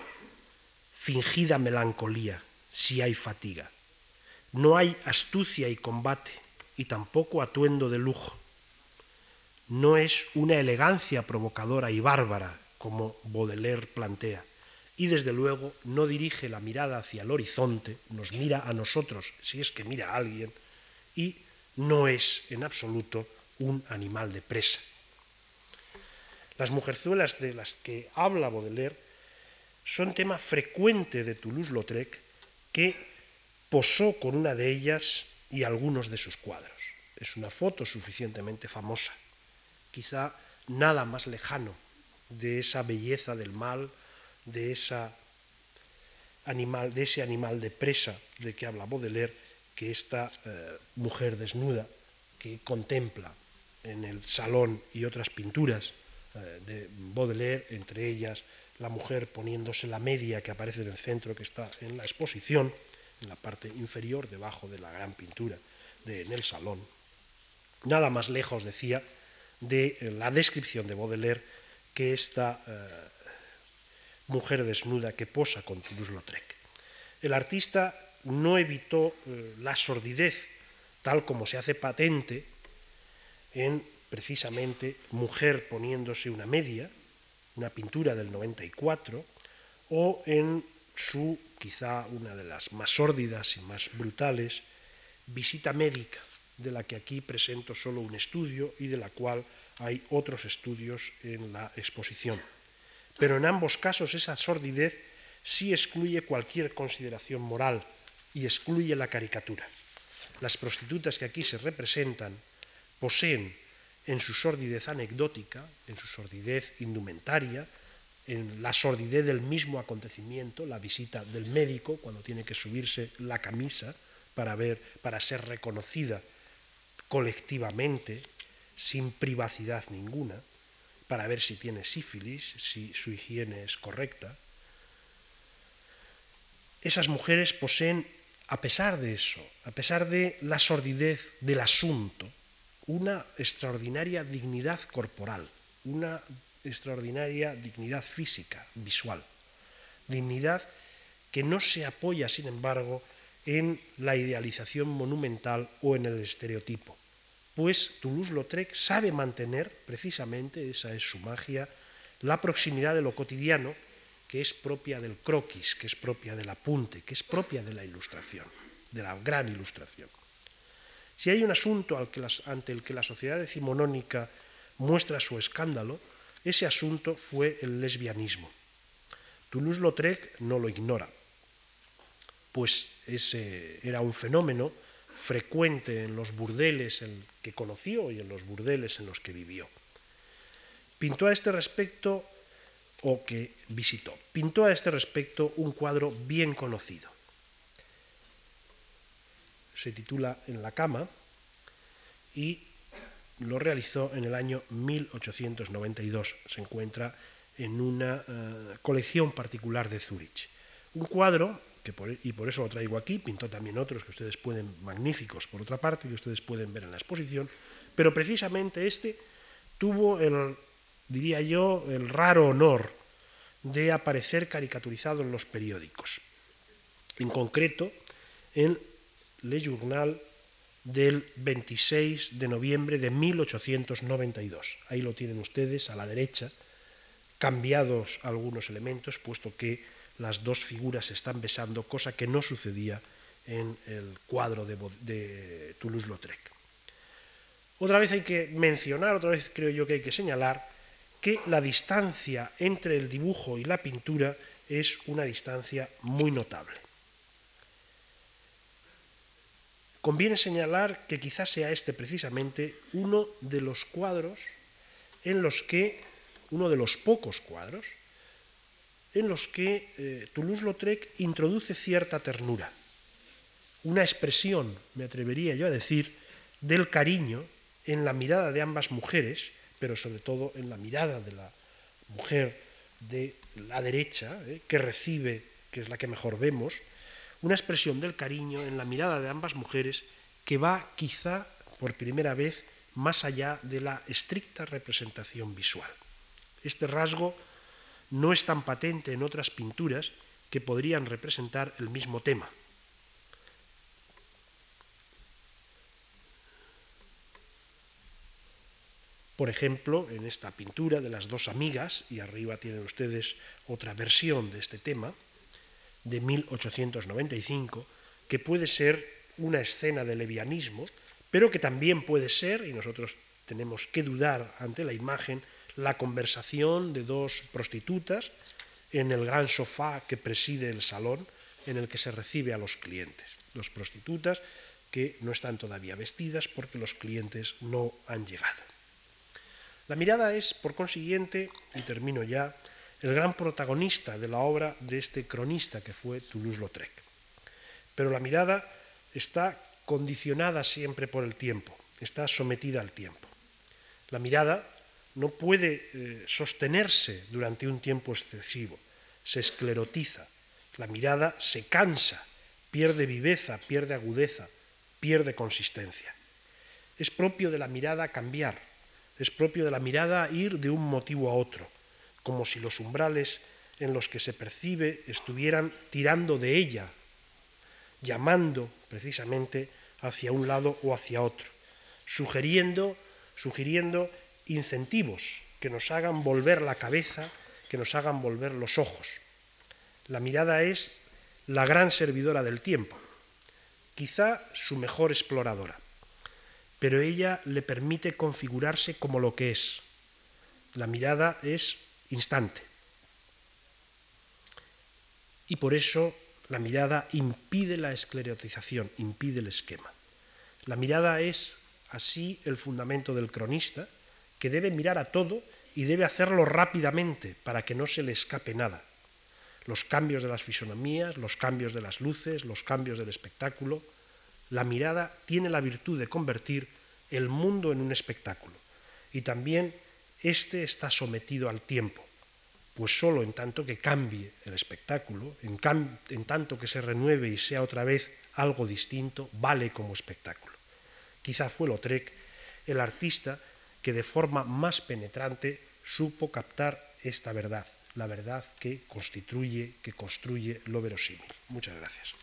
fingida melancolía si hay fatiga. No hay astucia y combate, y tampoco atuendo de lujo. no es una elegancia provocadora y bárbara, como Baudelaire plantea, y desde luego no dirige la mirada hacia el horizonte, nos mira a nosotros, si es que mira a alguien, y no es en absoluto un animal de presa. Las mujerzuelas de las que habla Baudelaire son tema frecuente de Toulouse-Lautrec, que posó con una de ellas y algunos de sus cuadros. Es una foto suficientemente famosa, quizá nada más lejano de esa belleza del mal, de, ese animal de presa de que habla Baudelaire, que esta eh, mujer desnuda que contempla en el salón y otras pinturas de Baudelaire, entre ellas la mujer poniéndose la media que aparece en el centro que está en la exposición, en la parte inferior, debajo de la gran pintura de, en el salón. Nada más lejos, decía, de eh, la descripción de Baudelaire que esta eh, mujer desnuda que posa con Toulouse-Lautrec. El artista no evitó eh, la sordidez tal como se hace patente en precisamente Mujer poniéndose una media, una pintura del 94, o en su, quizá una de las más sórdidas y más brutales, visita médica, de la que aquí presento solo un estudio y de la cual hay otros estudios en la exposición. Pero en ambos casos esa sordidez sí excluye cualquier consideración moral y excluye la caricatura. Las prostitutas que aquí se representan poseen en su sordidez anecdótica, en su sordidez indumentaria, en la sordidez del mismo acontecimiento, la visita del médico cuando tiene que subirse la camisa para ver, para ser reconocida colectivamente sin privacidad ninguna, para ver si tiene sífilis, si su higiene es correcta. Esas mujeres poseen, a pesar de eso, a pesar de la sordidez del asunto, una extraordinaria dignidad corporal, una extraordinaria dignidad física, visual. Dignidad que no se apoya, sin embargo, en la idealización monumental o en el estereotipo pues Toulouse-Lautrec sabe mantener, precisamente, esa es su magia, la proximidad de lo cotidiano, que es propia del croquis, que es propia del apunte, que es propia de la ilustración, de la gran ilustración. Si hay un asunto ante el que la sociedad decimonónica muestra su escándalo, ese asunto fue el lesbianismo. Toulouse-Lautrec no lo ignora, pues ese era un fenómeno frecuente en los burdeles en que conoció y en los burdeles en los que vivió. Pintó a este respecto, o que visitó, pintó a este respecto un cuadro bien conocido. Se titula En la cama y lo realizó en el año 1892. Se encuentra en una eh, colección particular de Zúrich. Un cuadro e, y por eso lo traigo aquí, pintó también otros que ustedes pueden, magníficos por otra parte, que ustedes pueden ver en la exposición, pero precisamente este tuvo el, diría yo, el raro honor de aparecer caricaturizado en los periódicos, en concreto en Le Journal del 26 de noviembre de 1892. Ahí lo tienen ustedes a la derecha, cambiados algunos elementos, puesto que las dos figuras se están besando, cosa que no sucedía en el cuadro de, Toulouse-Lautrec. Otra vez hay que mencionar, otra vez creo yo que hay que señalar, que la distancia entre el dibujo y la pintura es una distancia muy notable. Conviene señalar que quizás sea este precisamente uno de los cuadros en los que, uno de los pocos cuadros, en los que eh, Toulouse-Lautrec introduce cierta ternura, una expresión, me atrevería yo a decir, del cariño en la mirada de ambas mujeres, pero sobre todo en la mirada de la mujer de la derecha, eh, que recibe, que es la que mejor vemos, una expresión del cariño en la mirada de ambas mujeres que va quizá por primera vez más allá de la estricta representación visual. Este rasgo no es tan patente en otras pinturas que podrían representar el mismo tema. Por ejemplo, en esta pintura de las dos amigas, y arriba tienen ustedes otra versión de este tema, de 1895, que puede ser una escena de levianismo, pero que también puede ser, y nosotros tenemos que dudar ante la imagen, la conversación de dos prostitutas en el gran sofá que preside el salón en el que se recibe a los clientes. Dos prostitutas que no están todavía vestidas porque los clientes no han llegado. La mirada es, por consiguiente, y termino ya, el gran protagonista de la obra de este cronista que fue Toulouse-Lautrec. Pero la mirada está condicionada siempre por el tiempo, está sometida al tiempo. La mirada no puede eh, sostenerse durante un tiempo excesivo, se esclerotiza, la mirada se cansa, pierde viveza, pierde agudeza, pierde consistencia. Es propio de la mirada cambiar, es propio de la mirada ir de un motivo a otro, como si los umbrales en los que se percibe estuvieran tirando de ella, llamando precisamente hacia un lado o hacia otro, sugiriendo, sugiriendo incentivos que nos hagan volver la cabeza, que nos hagan volver los ojos. La mirada es la gran servidora del tiempo, quizá su mejor exploradora, pero ella le permite configurarse como lo que es. La mirada es instante. Y por eso la mirada impide la esclerotización, impide el esquema. La mirada es así el fundamento del cronista, que debe mirar a todo y debe hacerlo rápidamente para que no se le escape nada. Los cambios de las fisonomías, los cambios de las luces, los cambios del espectáculo. La mirada tiene la virtud de convertir el mundo en un espectáculo. Y también éste está sometido al tiempo, pues solo en tanto que cambie el espectáculo, en, en tanto que se renueve y sea otra vez algo distinto, vale como espectáculo. Quizá fue Lautrec el artista que de forma más penetrante supo captar esta verdad, la verdad que constituye, que construye lo verosímil. Muchas gracias.